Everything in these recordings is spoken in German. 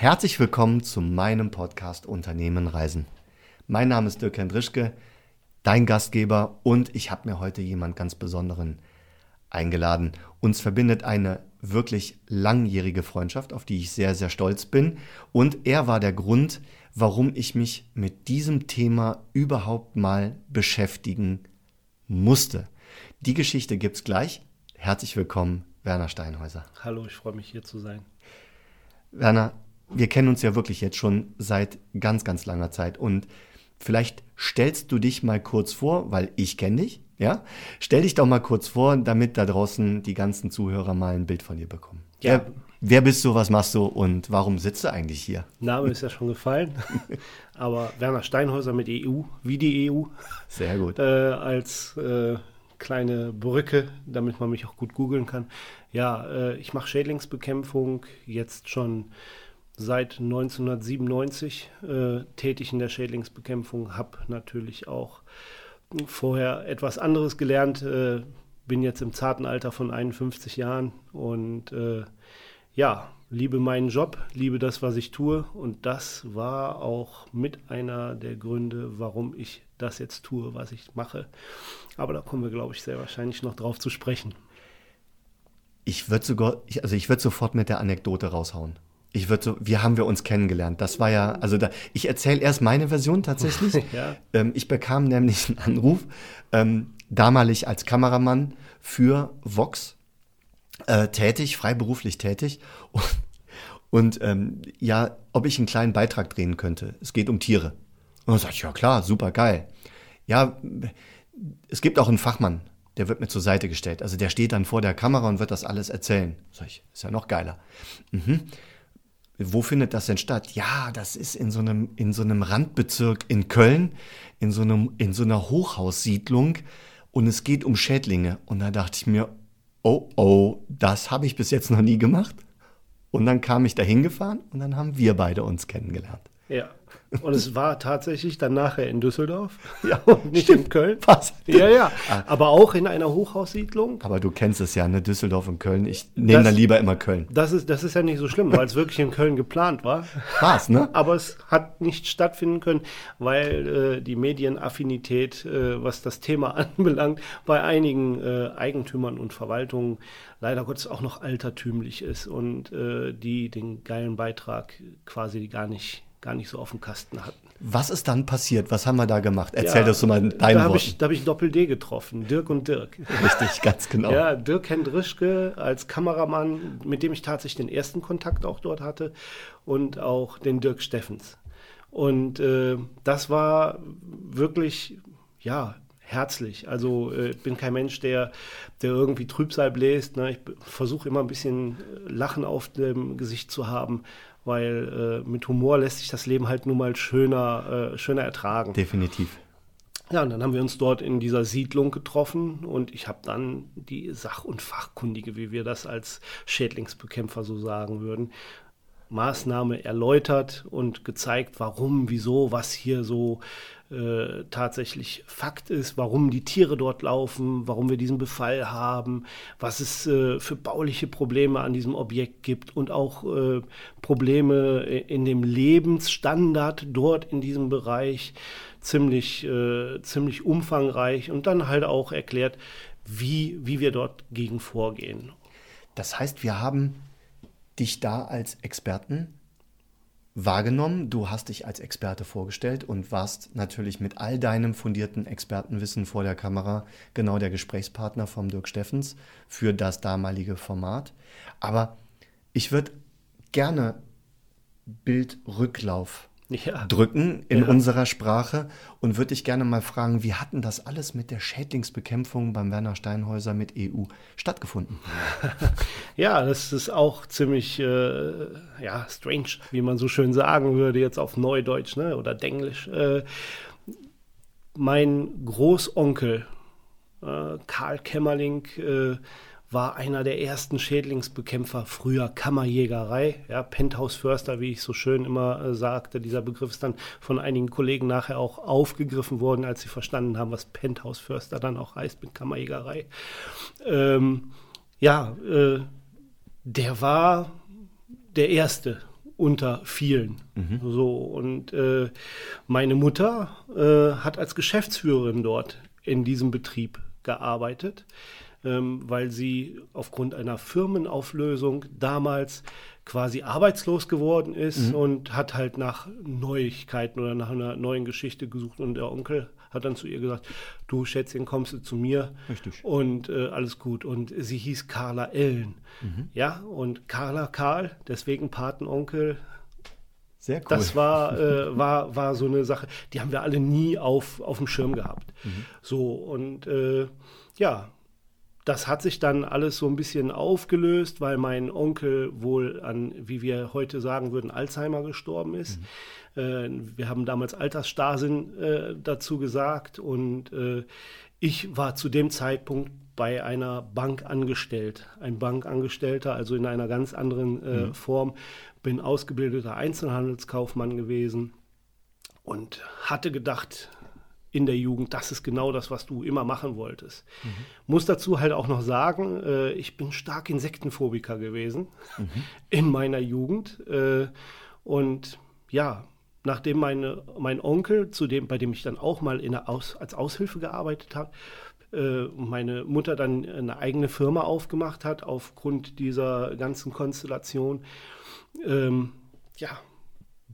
Herzlich willkommen zu meinem Podcast Unternehmen Reisen. Mein Name ist Dirk Hendrischke, dein Gastgeber und ich habe mir heute jemand ganz Besonderen eingeladen. Uns verbindet eine wirklich langjährige Freundschaft, auf die ich sehr, sehr stolz bin. Und er war der Grund, warum ich mich mit diesem Thema überhaupt mal beschäftigen musste. Die Geschichte gibt's gleich. Herzlich willkommen, Werner Steinhäuser. Hallo, ich freue mich hier zu sein. Werner, wir kennen uns ja wirklich jetzt schon seit ganz, ganz langer Zeit. Und vielleicht stellst du dich mal kurz vor, weil ich kenne dich, ja? Stell dich doch mal kurz vor, damit da draußen die ganzen Zuhörer mal ein Bild von dir bekommen. Ja. Wer, wer bist du, was machst du und warum sitzt du eigentlich hier? Name ist ja schon gefallen, aber Werner Steinhäuser mit EU, wie die EU. Sehr gut. Äh, als äh, kleine Brücke, damit man mich auch gut googeln kann. Ja, äh, ich mache Schädlingsbekämpfung jetzt schon seit 1997 äh, tätig in der Schädlingsbekämpfung, habe natürlich auch vorher etwas anderes gelernt, äh, bin jetzt im zarten Alter von 51 Jahren und äh, ja, liebe meinen Job, liebe das, was ich tue und das war auch mit einer der Gründe, warum ich das jetzt tue, was ich mache. Aber da kommen wir, glaube ich, sehr wahrscheinlich noch drauf zu sprechen. Ich würde sogar, also ich würde sofort mit der Anekdote raushauen ich würde so, wie haben wir uns kennengelernt? Das war ja, also da, ich erzähle erst meine Version tatsächlich. ja. ähm, ich bekam nämlich einen Anruf, ähm, damalig als Kameramann für Vox äh, tätig, freiberuflich tätig. Und, und ähm, ja, ob ich einen kleinen Beitrag drehen könnte. Es geht um Tiere. Und dann sag ich, ja klar, super geil. Ja, es gibt auch einen Fachmann, der wird mir zur Seite gestellt. Also der steht dann vor der Kamera und wird das alles erzählen. Sag ich, ist ja noch geiler. Mhm wo findet das denn statt? Ja, das ist in so einem, in so einem Randbezirk in Köln, in so einem, in so einer Hochhaussiedlung und es geht um Schädlinge. Und da dachte ich mir, oh, oh, das habe ich bis jetzt noch nie gemacht. Und dann kam ich da hingefahren und dann haben wir beide uns kennengelernt. Ja. Und es war tatsächlich dann nachher in Düsseldorf ja, und nicht stimmt. in Köln. Was? Ja, ja. Ah. Aber auch in einer Hochhaussiedlung. Aber du kennst es ja, ne? Düsseldorf und Köln. Ich nehme dann lieber immer Köln. Das ist, das ist ja nicht so schlimm, weil es wirklich in Köln geplant war. War's, ne? Aber es hat nicht stattfinden können, weil äh, die Medienaffinität, äh, was das Thema anbelangt, bei einigen äh, Eigentümern und Verwaltungen leider Gottes auch noch altertümlich ist und äh, die den geilen Beitrag quasi gar nicht gar nicht so auf dem Kasten hatten. Was ist dann passiert? Was haben wir da gemacht? Erzähl ja, das so mal in deinen da Worten. Ich, da habe ich Doppel-D getroffen, Dirk und Dirk. Richtig, ganz genau. ja, Dirk Hendrischke als Kameramann, mit dem ich tatsächlich den ersten Kontakt auch dort hatte und auch den Dirk Steffens. Und äh, das war wirklich, ja, herzlich. Also äh, ich bin kein Mensch, der, der irgendwie Trübsal bläst. Ne? Ich versuche immer ein bisschen Lachen auf dem Gesicht zu haben weil äh, mit Humor lässt sich das Leben halt nun mal schöner, äh, schöner ertragen. Definitiv. Ja, und dann haben wir uns dort in dieser Siedlung getroffen und ich habe dann die Sach- und Fachkundige, wie wir das als Schädlingsbekämpfer so sagen würden, Maßnahme erläutert und gezeigt, warum, wieso, was hier so äh, tatsächlich Fakt ist, warum die Tiere dort laufen, warum wir diesen Befall haben, was es äh, für bauliche Probleme an diesem Objekt gibt und auch äh, Probleme in dem Lebensstandard dort in diesem Bereich ziemlich, äh, ziemlich umfangreich und dann halt auch erklärt, wie, wie wir dort gegen vorgehen. Das heißt, wir haben dich da als Experten wahrgenommen. Du hast dich als Experte vorgestellt und warst natürlich mit all deinem fundierten Expertenwissen vor der Kamera genau der Gesprächspartner vom Dirk Steffens für das damalige Format. Aber ich würde gerne Bildrücklauf ja. drücken in ja. unserer Sprache und würde dich gerne mal fragen, wie hatten das alles mit der Schädlingsbekämpfung beim Werner Steinhäuser mit EU stattgefunden? Ja, das ist auch ziemlich äh, ja, strange, wie man so schön sagen würde, jetzt auf Neudeutsch ne, oder Denglisch. Äh, mein Großonkel äh, Karl Kämmerling äh, war einer der ersten Schädlingsbekämpfer früher Kammerjägerei, ja, Penthouse-Förster, wie ich so schön immer äh, sagte. Dieser Begriff ist dann von einigen Kollegen nachher auch aufgegriffen worden, als sie verstanden haben, was Penthouse-Förster dann auch heißt mit Kammerjägerei. Ähm, ja, äh, der war der Erste unter vielen. Mhm. So, und äh, meine Mutter äh, hat als Geschäftsführerin dort in diesem Betrieb gearbeitet, weil sie aufgrund einer Firmenauflösung damals quasi arbeitslos geworden ist mhm. und hat halt nach Neuigkeiten oder nach einer neuen Geschichte gesucht und der Onkel hat dann zu ihr gesagt, du Schätzchen, kommst du zu mir Richtig. und äh, alles gut. Und sie hieß Carla Ellen. Mhm. Ja, und Carla Karl, deswegen Patenonkel, sehr cool. Das war, äh, war, war so eine Sache, die haben wir alle nie auf, auf dem Schirm gehabt. Mhm. So, und äh, ja, das hat sich dann alles so ein bisschen aufgelöst, weil mein Onkel wohl an, wie wir heute sagen würden, Alzheimer gestorben ist. Mhm. Äh, wir haben damals Altersstarrsinn äh, dazu gesagt und äh, ich war zu dem Zeitpunkt bei einer Bank angestellt, ein Bankangestellter, also in einer ganz anderen äh, mhm. Form, bin ausgebildeter Einzelhandelskaufmann gewesen und hatte gedacht in der Jugend, das ist genau das, was du immer machen wolltest. Mhm. Muss dazu halt auch noch sagen, äh, ich bin stark Insektenphobiker gewesen mhm. in meiner Jugend. Äh, und ja, nachdem meine, mein Onkel, zu dem, bei dem ich dann auch mal Aus, als Aushilfe gearbeitet habe, äh, meine Mutter dann eine eigene Firma aufgemacht hat aufgrund dieser ganzen Konstellation, ähm, ja,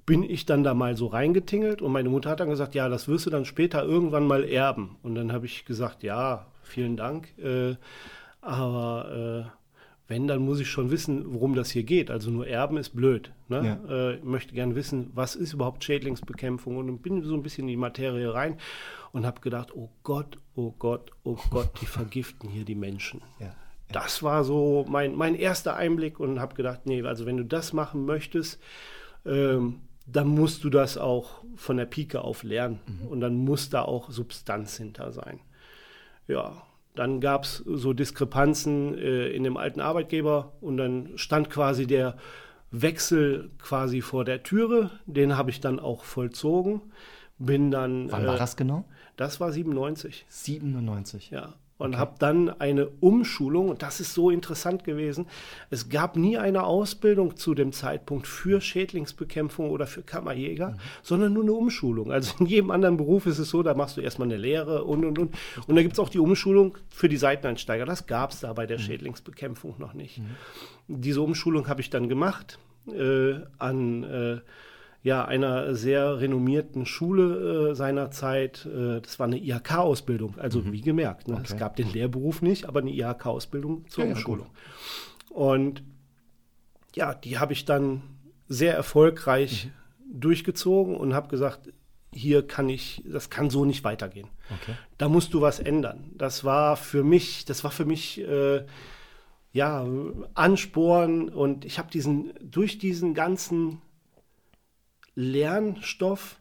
bin ich dann da mal so reingetingelt und meine Mutter hat dann gesagt, ja, das wirst du dann später irgendwann mal erben. Und dann habe ich gesagt, ja, vielen Dank, äh, aber äh, wenn, dann muss ich schon wissen, worum das hier geht. Also nur erben ist blöd. Ne? Ja. Äh, möchte gerne wissen, was ist überhaupt Schädlingsbekämpfung und bin so ein bisschen in die Materie rein und habe gedacht, oh Gott, oh Gott, oh Gott, die vergiften hier die Menschen. Ja das war so mein, mein erster Einblick und habe gedacht, nee, also wenn du das machen möchtest, ähm, dann musst du das auch von der Pike auf lernen mhm. und dann muss da auch Substanz hinter sein. Ja, dann gab es so Diskrepanzen äh, in dem alten Arbeitgeber und dann stand quasi der Wechsel quasi vor der Türe. Den habe ich dann auch vollzogen. Bin dann. Wann war äh, das genau? Das war 97. 97. Ja und okay. habe dann eine Umschulung, und das ist so interessant gewesen. Es gab nie eine Ausbildung zu dem Zeitpunkt für Schädlingsbekämpfung oder für Kammerjäger, mhm. sondern nur eine Umschulung. Also in jedem anderen Beruf ist es so, da machst du erstmal eine Lehre und und und. Und da gibt es auch die Umschulung für die Seiteneinsteiger. Das gab es da bei der mhm. Schädlingsbekämpfung noch nicht. Mhm. Diese Umschulung habe ich dann gemacht äh, an äh, ja, einer sehr renommierten Schule äh, seiner Zeit. Äh, das war eine IHK-Ausbildung, also mhm. wie gemerkt. Ne? Okay. Es gab den Lehrberuf nicht, aber eine IHK-Ausbildung zur ja, Umschulung. Ja, und ja, die habe ich dann sehr erfolgreich mhm. durchgezogen und habe gesagt, hier kann ich, das kann so nicht weitergehen. Okay. Da musst du was ändern. Das war für mich, das war für mich äh, ja Ansporn und ich habe diesen durch diesen ganzen Lernstoff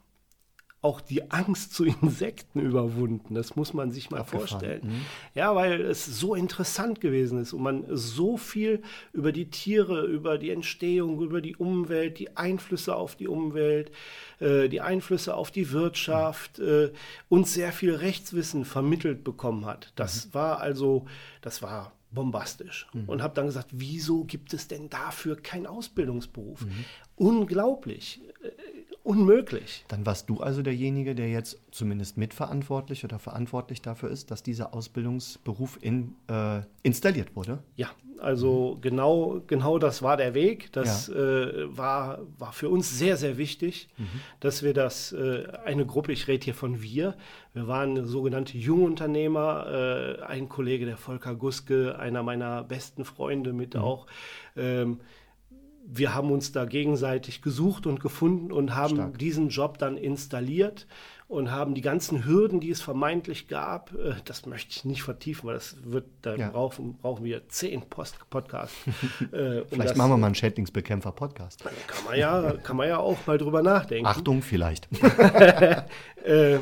auch die Angst zu Insekten überwunden. Das muss man sich mal Abgefahren. vorstellen. Mhm. Ja, weil es so interessant gewesen ist und man so viel über die Tiere, über die Entstehung, über die Umwelt, die Einflüsse auf die Umwelt, äh, die Einflüsse auf die Wirtschaft mhm. äh, und sehr viel Rechtswissen vermittelt bekommen hat. Das mhm. war also, das war bombastisch. Und habe dann gesagt, wieso gibt es denn dafür keinen Ausbildungsberuf? Unglaublich. Unmöglich. Dann warst du also derjenige, der jetzt zumindest mitverantwortlich oder verantwortlich dafür ist, dass dieser Ausbildungsberuf in, äh, installiert wurde? Ja, also mhm. genau, genau das war der Weg. Das ja. äh, war, war für uns sehr, sehr wichtig, mhm. dass wir das, äh, eine Gruppe, ich rede hier von wir, wir waren sogenannte Jungunternehmer, äh, ein Kollege, der Volker Guske, einer meiner besten Freunde mit mhm. auch, ähm, wir haben uns da gegenseitig gesucht und gefunden und haben Stark. diesen Job dann installiert und haben die ganzen Hürden, die es vermeintlich gab, äh, das möchte ich nicht vertiefen, weil das wird, da ja. brauchen, brauchen wir zehn Post Podcasts. Äh, vielleicht das, machen wir mal einen Schädlingsbekämpfer-Podcast. Kann man, ja, kann man ja auch mal drüber nachdenken. Achtung, vielleicht. äh,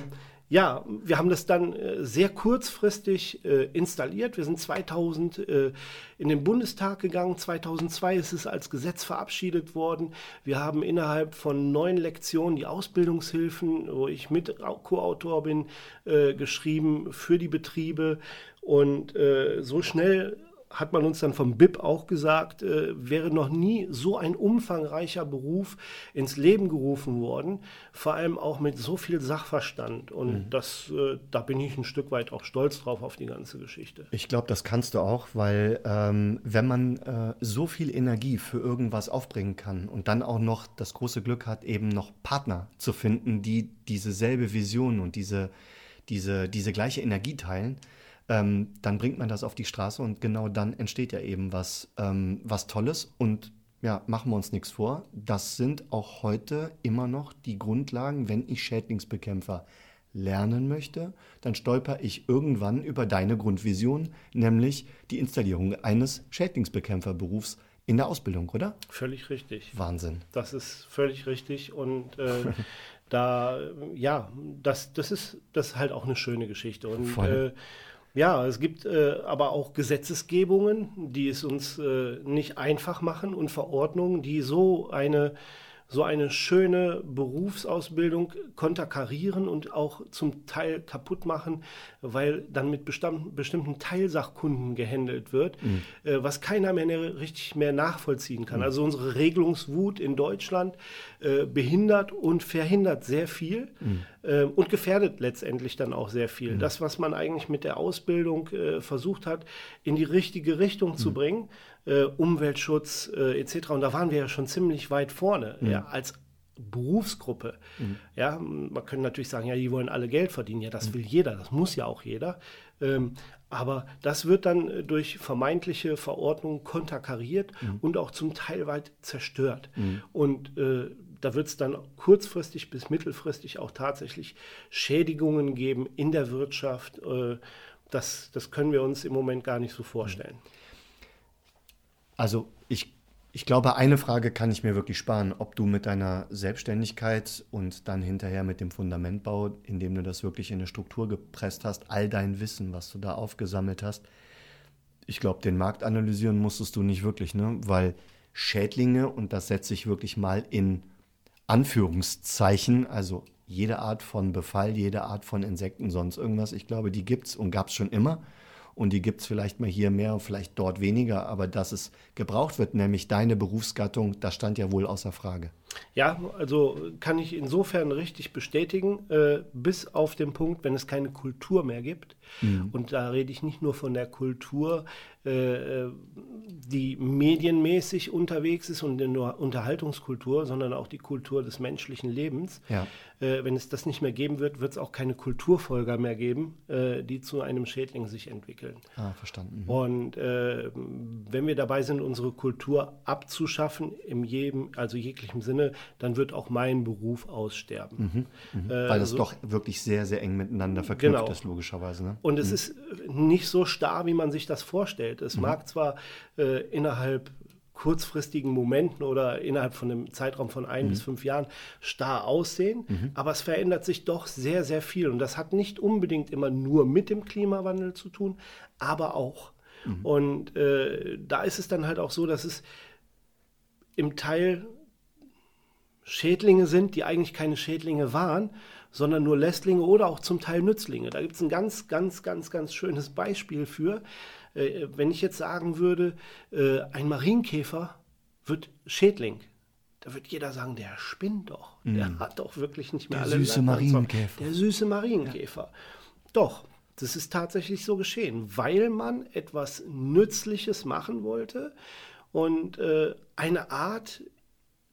ja, wir haben das dann äh, sehr kurzfristig äh, installiert. Wir sind 2000 äh, in den Bundestag gegangen. 2002 ist es als Gesetz verabschiedet worden. Wir haben innerhalb von neun Lektionen die Ausbildungshilfen, wo ich mit Co-Autor bin, geschrieben für die Betriebe. Und so schnell hat man uns dann vom BIP auch gesagt, äh, wäre noch nie so ein umfangreicher Beruf ins Leben gerufen worden, vor allem auch mit so viel Sachverstand. Und mhm. das, äh, da bin ich ein Stück weit auch stolz drauf auf die ganze Geschichte. Ich glaube, das kannst du auch, weil ähm, wenn man äh, so viel Energie für irgendwas aufbringen kann und dann auch noch das große Glück hat, eben noch Partner zu finden, die diese selbe Vision und diese, diese, diese gleiche Energie teilen, ähm, dann bringt man das auf die Straße und genau dann entsteht ja eben was, ähm, was Tolles. Und ja, machen wir uns nichts vor, das sind auch heute immer noch die Grundlagen, wenn ich Schädlingsbekämpfer lernen möchte, dann stolper ich irgendwann über deine Grundvision, nämlich die Installierung eines Schädlingsbekämpferberufs in der Ausbildung, oder? Völlig richtig. Wahnsinn. Das ist völlig richtig und äh, da, ja, das, das, ist, das ist halt auch eine schöne Geschichte. Und Voll. Äh, ja, es gibt äh, aber auch Gesetzesgebungen, die es uns äh, nicht einfach machen und Verordnungen, die so eine so eine schöne Berufsausbildung konterkarieren und auch zum Teil kaputt machen, weil dann mit bestimmten Teilsachkunden gehandelt wird, mhm. äh, was keiner mehr richtig mehr nachvollziehen kann. Mhm. Also unsere Regelungswut in Deutschland äh, behindert und verhindert sehr viel mhm. äh, und gefährdet letztendlich dann auch sehr viel. Mhm. Das, was man eigentlich mit der Ausbildung versucht hat, in die richtige Richtung zu mhm. bringen, äh, Umweltschutz äh, etc. Und da waren wir ja schon ziemlich weit vorne mhm. ja, als Berufsgruppe. Mhm. Ja, man könnte natürlich sagen, ja, die wollen alle Geld verdienen. Ja, das mhm. will jeder, das muss ja auch jeder. Ähm, aber das wird dann äh, durch vermeintliche Verordnungen konterkariert mhm. und auch zum Teil weit zerstört. Mhm. Und äh, da wird es dann kurzfristig bis mittelfristig auch tatsächlich Schädigungen geben in der Wirtschaft. Äh, das, das können wir uns im Moment gar nicht so vorstellen. Mhm. Also ich, ich glaube, eine Frage kann ich mir wirklich sparen, ob du mit deiner Selbstständigkeit und dann hinterher mit dem Fundamentbau, indem du das wirklich in eine Struktur gepresst hast, all dein Wissen, was du da aufgesammelt hast, ich glaube, den Markt analysieren musstest du nicht wirklich, ne? Weil Schädlinge, und das setze ich wirklich mal in Anführungszeichen, also jede Art von Befall, jede Art von Insekten, sonst irgendwas, ich glaube, die gibt es und gab es schon immer und die gibt es vielleicht mal hier mehr und vielleicht dort weniger, aber dass es gebraucht wird, nämlich deine Berufsgattung, das stand ja wohl außer Frage. Ja, also kann ich insofern richtig bestätigen, äh, bis auf den Punkt, wenn es keine Kultur mehr gibt. Mhm. Und da rede ich nicht nur von der Kultur, äh, die medienmäßig unterwegs ist und in der Unterhaltungskultur, sondern auch die Kultur des menschlichen Lebens. Ja. Äh, wenn es das nicht mehr geben wird, wird es auch keine Kulturfolger mehr geben, äh, die zu einem Schädling sich entwickeln. Ah, verstanden. Mhm. Und äh, wenn wir dabei sind, unsere Kultur abzuschaffen, in jedem, also jeglichem Sinne, dann wird auch mein Beruf aussterben. Mhm, mh. Weil das so, doch wirklich sehr, sehr eng miteinander verknüpft genau. ist, logischerweise. Ne? Und es mhm. ist nicht so starr, wie man sich das vorstellt. Es mhm. mag zwar äh, innerhalb kurzfristigen Momenten oder innerhalb von einem Zeitraum von ein mhm. bis fünf Jahren starr aussehen, mhm. aber es verändert sich doch sehr, sehr viel. Und das hat nicht unbedingt immer nur mit dem Klimawandel zu tun, aber auch. Mhm. Und äh, da ist es dann halt auch so, dass es im Teil Schädlinge sind, die eigentlich keine Schädlinge waren, sondern nur Lästlinge oder auch zum Teil Nützlinge. Da gibt es ein ganz, ganz, ganz, ganz schönes Beispiel für. Äh, wenn ich jetzt sagen würde, äh, ein Marienkäfer wird Schädling, da wird jeder sagen, der spinnt doch. Mm. Der hat doch wirklich nicht mehr der alle. Der süße Marienkäfer. Der süße Marienkäfer. Ja. Doch, das ist tatsächlich so geschehen, weil man etwas Nützliches machen wollte und äh, eine Art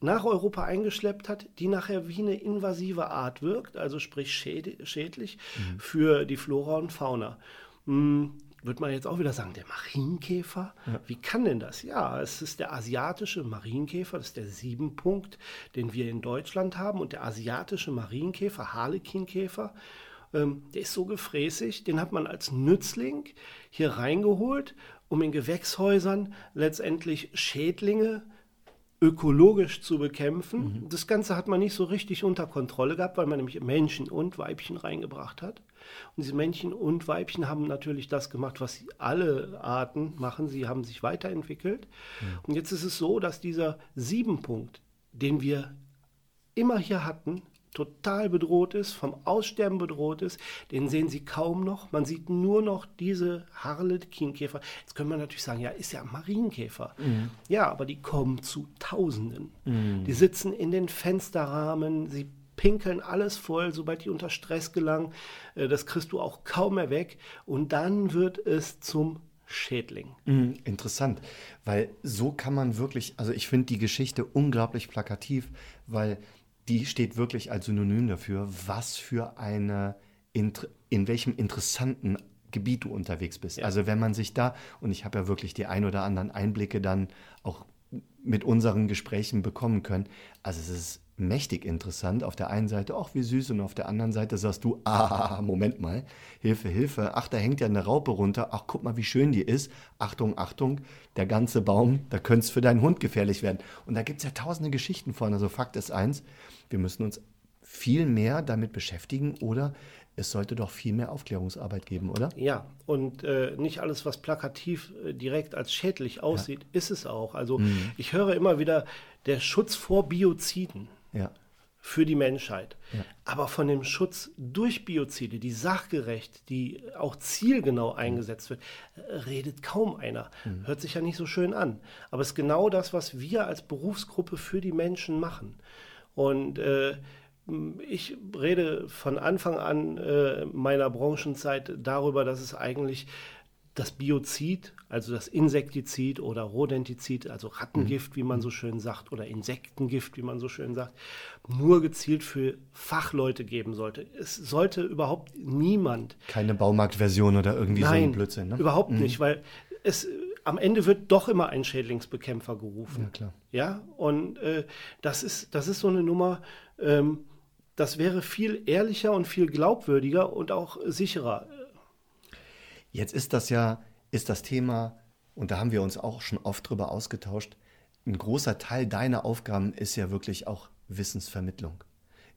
nach Europa eingeschleppt hat, die nachher wie eine invasive Art wirkt, also sprich schädlich mhm. für die Flora und Fauna. Hm, wird man jetzt auch wieder sagen, der Marienkäfer? Ja. Wie kann denn das? Ja, es ist der asiatische Marienkäfer, das ist der Siebenpunkt, den wir in Deutschland haben. Und der asiatische Marienkäfer, Harlekinkäfer, ähm, der ist so gefräßig, den hat man als Nützling hier reingeholt, um in Gewächshäusern letztendlich Schädlinge zu ökologisch zu bekämpfen. Mhm. Das Ganze hat man nicht so richtig unter Kontrolle gehabt, weil man nämlich Männchen und Weibchen reingebracht hat. Und diese Männchen und Weibchen haben natürlich das gemacht, was alle Arten machen. Sie haben sich weiterentwickelt. Mhm. Und jetzt ist es so, dass dieser Siebenpunkt, den wir immer hier hatten, total bedroht ist, vom Aussterben bedroht ist. Den sehen Sie kaum noch. Man sieht nur noch diese Harlequinkäfer. Jetzt könnte man natürlich sagen, ja, ist ja ein Marienkäfer. Mhm. Ja, aber die kommen zu Tausenden. Mhm. Die sitzen in den Fensterrahmen, sie pinkeln alles voll, sobald die unter Stress gelangen. Äh, das kriegst du auch kaum mehr weg. Und dann wird es zum Schädling. Mhm, interessant, weil so kann man wirklich, also ich finde die Geschichte unglaublich plakativ, weil die steht wirklich als Synonym dafür, was für eine, in welchem interessanten Gebiet du unterwegs bist. Ja. Also wenn man sich da, und ich habe ja wirklich die ein oder anderen Einblicke dann auch mit unseren Gesprächen bekommen können, also es ist mächtig interessant. Auf der einen Seite, ach wie süß, und auf der anderen Seite sagst du, ah, Moment mal, Hilfe, Hilfe, ach, da hängt ja eine Raupe runter, ach, guck mal, wie schön die ist. Achtung, Achtung, der ganze Baum, da könnte es für deinen Hund gefährlich werden. Und da gibt es ja tausende Geschichten von. Also Fakt ist eins, wir müssen uns viel mehr damit beschäftigen oder es sollte doch viel mehr Aufklärungsarbeit geben, oder? Ja, und äh, nicht alles, was plakativ äh, direkt als schädlich aussieht, ja. ist es auch. Also mhm. ich höre immer wieder der Schutz vor Bioziden ja. für die Menschheit. Ja. Aber von dem Schutz durch Biozide, die sachgerecht, die auch zielgenau eingesetzt wird, redet kaum einer. Mhm. Hört sich ja nicht so schön an. Aber es ist genau das, was wir als Berufsgruppe für die Menschen machen. Und äh, ich rede von Anfang an äh, meiner Branchenzeit darüber, dass es eigentlich das Biozid, also das Insektizid oder Rodentizid, also Rattengift, wie man so schön sagt, oder Insektengift, wie man so schön sagt, nur gezielt für Fachleute geben sollte. Es sollte überhaupt niemand. Keine Baumarktversion oder irgendwie Nein, so ein Blödsinn, ne? Überhaupt mhm. nicht, weil es am Ende wird doch immer ein Schädlingsbekämpfer gerufen. Ja, klar. Ja, und äh, das, ist, das ist so eine Nummer, ähm, das wäre viel ehrlicher und viel glaubwürdiger und auch sicherer. Jetzt ist das ja, ist das Thema, und da haben wir uns auch schon oft drüber ausgetauscht, ein großer Teil deiner Aufgaben ist ja wirklich auch Wissensvermittlung,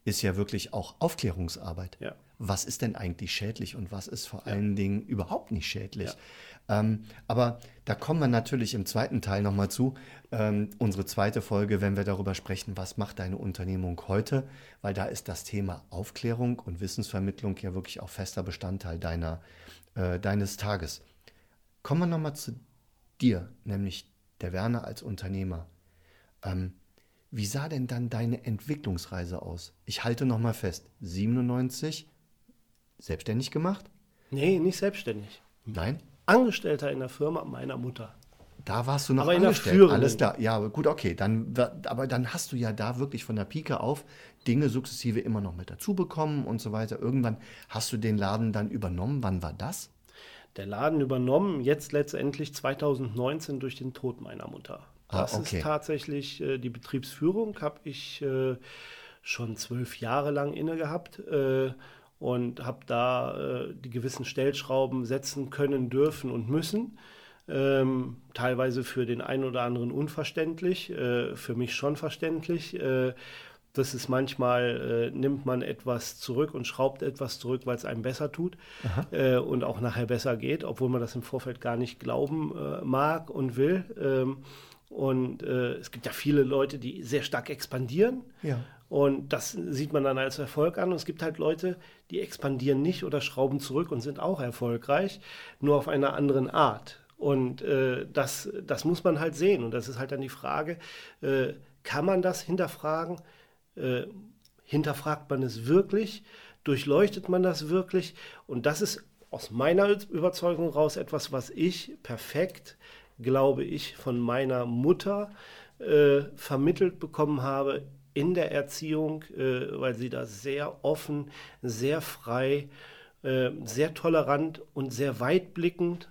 ist ja wirklich auch Aufklärungsarbeit. Ja. Was ist denn eigentlich schädlich und was ist vor ja. allen Dingen überhaupt nicht schädlich? Ja. Ähm, aber da kommen wir natürlich im zweiten Teil nochmal zu, ähm, unsere zweite Folge, wenn wir darüber sprechen, was macht deine Unternehmung heute, weil da ist das Thema Aufklärung und Wissensvermittlung ja wirklich auch fester Bestandteil deiner, äh, deines Tages. Kommen wir nochmal zu dir, nämlich der Werner als Unternehmer. Ähm, wie sah denn dann deine Entwicklungsreise aus? Ich halte nochmal fest, 97 selbstständig gemacht? Nee, nicht selbstständig. Nein? Angestellter in der Firma meiner Mutter. Da warst du noch aber angestellt. In der Alles klar. Ja, gut, okay. Dann, aber dann hast du ja da wirklich von der Pike auf Dinge sukzessive immer noch mit dazu bekommen und so weiter. Irgendwann hast du den Laden dann übernommen. Wann war das? Der Laden übernommen, jetzt letztendlich 2019 durch den Tod meiner Mutter. Ah, das ah, okay. ist tatsächlich äh, die Betriebsführung, habe ich äh, schon zwölf Jahre lang inne gehabt. Äh, und habe da äh, die gewissen Stellschrauben setzen können, dürfen und müssen. Ähm, teilweise für den einen oder anderen unverständlich, äh, für mich schon verständlich. Äh, das ist manchmal, äh, nimmt man etwas zurück und schraubt etwas zurück, weil es einem besser tut äh, und auch nachher besser geht, obwohl man das im Vorfeld gar nicht glauben äh, mag und will. Ähm, und äh, es gibt ja viele Leute, die sehr stark expandieren. Ja. Und das sieht man dann als Erfolg an. Und es gibt halt Leute, die expandieren nicht oder schrauben zurück und sind auch erfolgreich, nur auf einer anderen Art. Und äh, das, das muss man halt sehen. Und das ist halt dann die Frage, äh, kann man das hinterfragen? Äh, hinterfragt man es wirklich? Durchleuchtet man das wirklich? Und das ist aus meiner Überzeugung raus etwas, was ich perfekt, glaube ich, von meiner Mutter äh, vermittelt bekommen habe in der Erziehung, äh, weil sie da sehr offen, sehr frei, äh, sehr tolerant und sehr weitblickend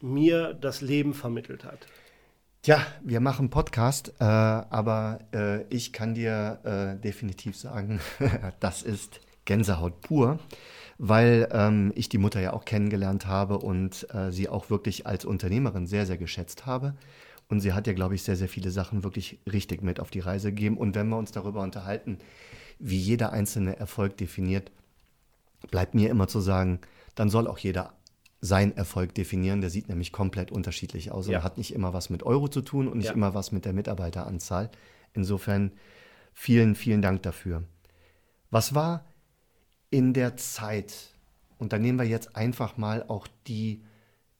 mir das Leben vermittelt hat. Tja, wir machen Podcast, äh, aber äh, ich kann dir äh, definitiv sagen, das ist Gänsehaut pur, weil ähm, ich die Mutter ja auch kennengelernt habe und äh, sie auch wirklich als Unternehmerin sehr, sehr geschätzt habe. Und sie hat ja, glaube ich, sehr, sehr viele Sachen wirklich richtig mit auf die Reise gegeben. Und wenn wir uns darüber unterhalten, wie jeder einzelne Erfolg definiert, bleibt mir immer zu sagen, dann soll auch jeder sein Erfolg definieren. Der sieht nämlich komplett unterschiedlich aus ja. und hat nicht immer was mit Euro zu tun und nicht ja. immer was mit der Mitarbeiteranzahl. Insofern vielen, vielen Dank dafür. Was war in der Zeit, und da nehmen wir jetzt einfach mal auch die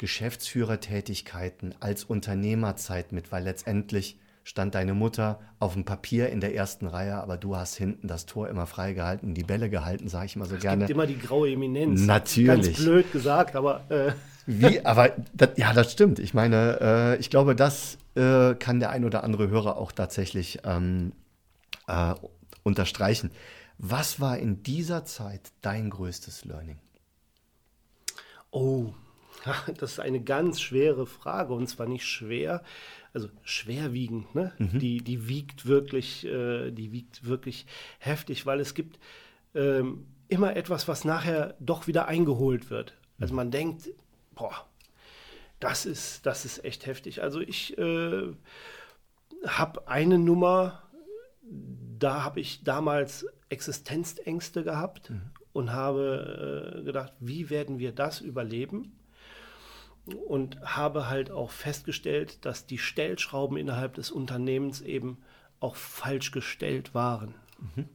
Geschäftsführertätigkeiten als Unternehmerzeit mit, weil letztendlich stand deine Mutter auf dem Papier in der ersten Reihe, aber du hast hinten das Tor immer frei gehalten, die Bälle gehalten, sage ich mal so es gerne. Es gibt immer die graue Eminenz. Natürlich. Ganz blöd gesagt, aber. Äh. Wie, aber das, ja, das stimmt. Ich meine, äh, ich glaube, das äh, kann der ein oder andere Hörer auch tatsächlich ähm, äh, unterstreichen. Was war in dieser Zeit dein größtes Learning? Oh, das ist eine ganz schwere Frage und zwar nicht schwer, also schwerwiegend, ne? Mhm. Die, die wiegt wirklich, äh, die wiegt wirklich heftig, weil es gibt ähm, immer etwas, was nachher doch wieder eingeholt wird. Also man denkt, boah, das ist, das ist echt heftig. Also ich äh, habe eine Nummer, da habe ich damals Existenzängste gehabt mhm. und habe äh, gedacht, wie werden wir das überleben? Und habe halt auch festgestellt, dass die Stellschrauben innerhalb des Unternehmens eben auch falsch gestellt waren. Mhm.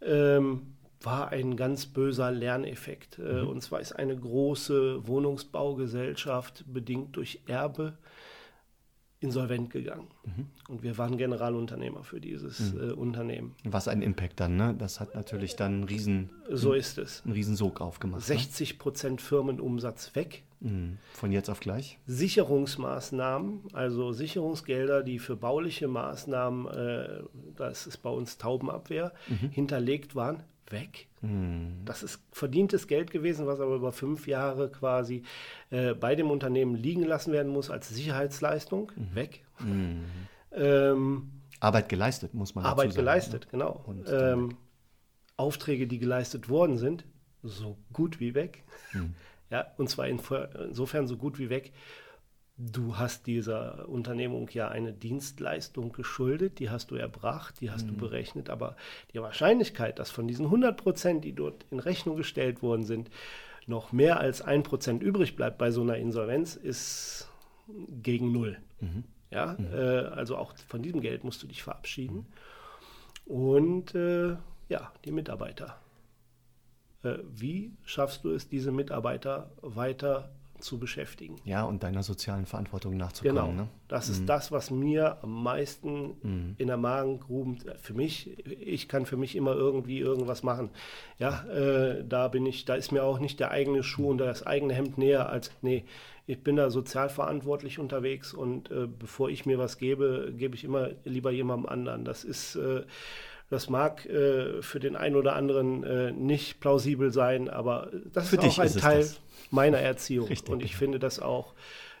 Ähm, war ein ganz böser Lerneffekt. Äh, mhm. Und zwar ist eine große Wohnungsbaugesellschaft bedingt durch Erbe insolvent gegangen. Mhm. Und wir waren Generalunternehmer für dieses mhm. äh, Unternehmen. Was ein Impact dann, ne? Das hat natürlich dann einen riesen, so ist es. einen riesen Sog aufgemacht. 60 Prozent ne? Firmenumsatz weg. Mhm. Von jetzt auf gleich? Sicherungsmaßnahmen, also Sicherungsgelder, die für bauliche Maßnahmen, äh, das ist bei uns Taubenabwehr, mhm. hinterlegt waren, weg. Mhm. Das ist verdientes Geld gewesen, was aber über fünf Jahre quasi äh, bei dem Unternehmen liegen lassen werden muss als Sicherheitsleistung. Mhm. Weg. Mhm. Ähm, Arbeit geleistet, muss man Arbeit sagen, geleistet, ne? genau. Ähm, Aufträge, die geleistet worden sind, so gut wie weg. Mhm. Ja, und zwar insofern so gut wie weg, Du hast dieser Unternehmung ja eine Dienstleistung geschuldet, die hast du erbracht, die hast mhm. du berechnet, aber die Wahrscheinlichkeit, dass von diesen 100 Prozent, die dort in Rechnung gestellt worden sind, noch mehr als ein Prozent übrig bleibt bei so einer Insolvenz, ist gegen Null. Mhm. Ja, mhm. Äh, also auch von diesem Geld musst du dich verabschieden. Und äh, ja, die Mitarbeiter. Äh, wie schaffst du es, diese Mitarbeiter weiter zu beschäftigen. Ja, und deiner sozialen Verantwortung nachzukommen. Genau. Ne? Das ist mhm. das, was mir am meisten mhm. in der Magengrube, für mich, ich kann für mich immer irgendwie irgendwas machen. Ja, äh, da bin ich, da ist mir auch nicht der eigene Schuh und das eigene Hemd näher als, nee, ich bin da sozial verantwortlich unterwegs und äh, bevor ich mir was gebe, gebe ich immer lieber jemandem anderen. Das ist, äh, das mag äh, für den einen oder anderen äh, nicht plausibel sein, aber das für ist auch ein Teil das. meiner Erziehung. Richtig, und ich genau. finde das auch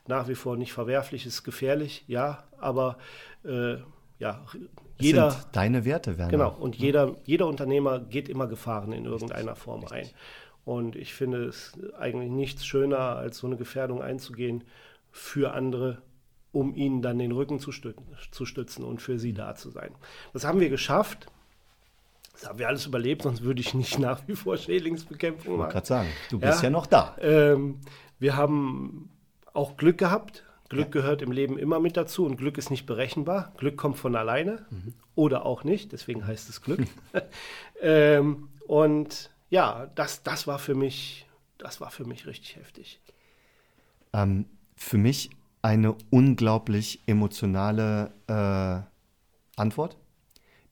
nach wie vor nicht verwerflich, ist gefährlich, ja, aber äh, ja, jeder. Sind deine Werte, Werner. Genau, und jeder, jeder Unternehmer geht immer Gefahren in irgendeiner Form Richtig. ein. Und ich finde es eigentlich nichts schöner, als so eine Gefährdung einzugehen für andere um ihnen dann den Rücken zu, stützen, zu stützen und für sie da zu sein. Das haben wir geschafft. Das haben wir alles überlebt, sonst würde ich nicht nach wie vor Schädlingsbekämpfung machen. Ich wollte gerade sagen, du bist ja, ja noch da. Ähm, wir haben auch Glück gehabt. Glück ja. gehört im Leben immer mit dazu und Glück ist nicht berechenbar. Glück kommt von alleine mhm. oder auch nicht, deswegen heißt es Glück. ähm, und ja, das, das war für mich, das war für mich richtig heftig. Ähm, für mich eine unglaublich emotionale äh, Antwort,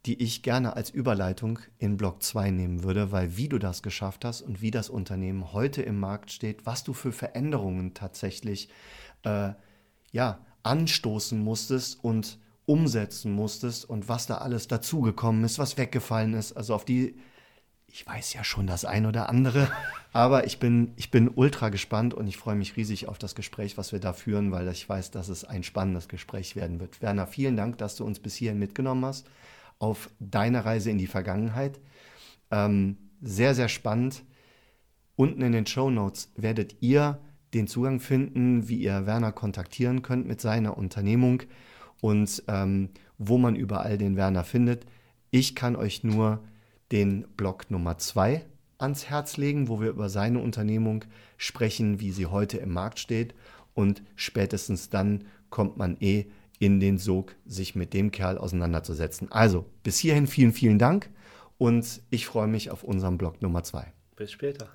die ich gerne als Überleitung in Block 2 nehmen würde, weil wie du das geschafft hast und wie das Unternehmen heute im Markt steht, was du für Veränderungen tatsächlich äh, ja, anstoßen musstest und umsetzen musstest und was da alles dazugekommen ist, was weggefallen ist. Also auf die ich weiß ja schon das ein oder andere, aber ich bin, ich bin ultra gespannt und ich freue mich riesig auf das Gespräch, was wir da führen, weil ich weiß, dass es ein spannendes Gespräch werden wird. Werner, vielen Dank, dass du uns bis hierhin mitgenommen hast auf deine Reise in die Vergangenheit. Ähm, sehr, sehr spannend. Unten in den Show Notes werdet ihr den Zugang finden, wie ihr Werner kontaktieren könnt mit seiner Unternehmung und ähm, wo man überall den Werner findet. Ich kann euch nur den Blog Nummer 2 ans Herz legen, wo wir über seine Unternehmung sprechen, wie sie heute im Markt steht. Und spätestens dann kommt man eh in den Sog, sich mit dem Kerl auseinanderzusetzen. Also, bis hierhin vielen, vielen Dank und ich freue mich auf unseren Blog Nummer 2. Bis später.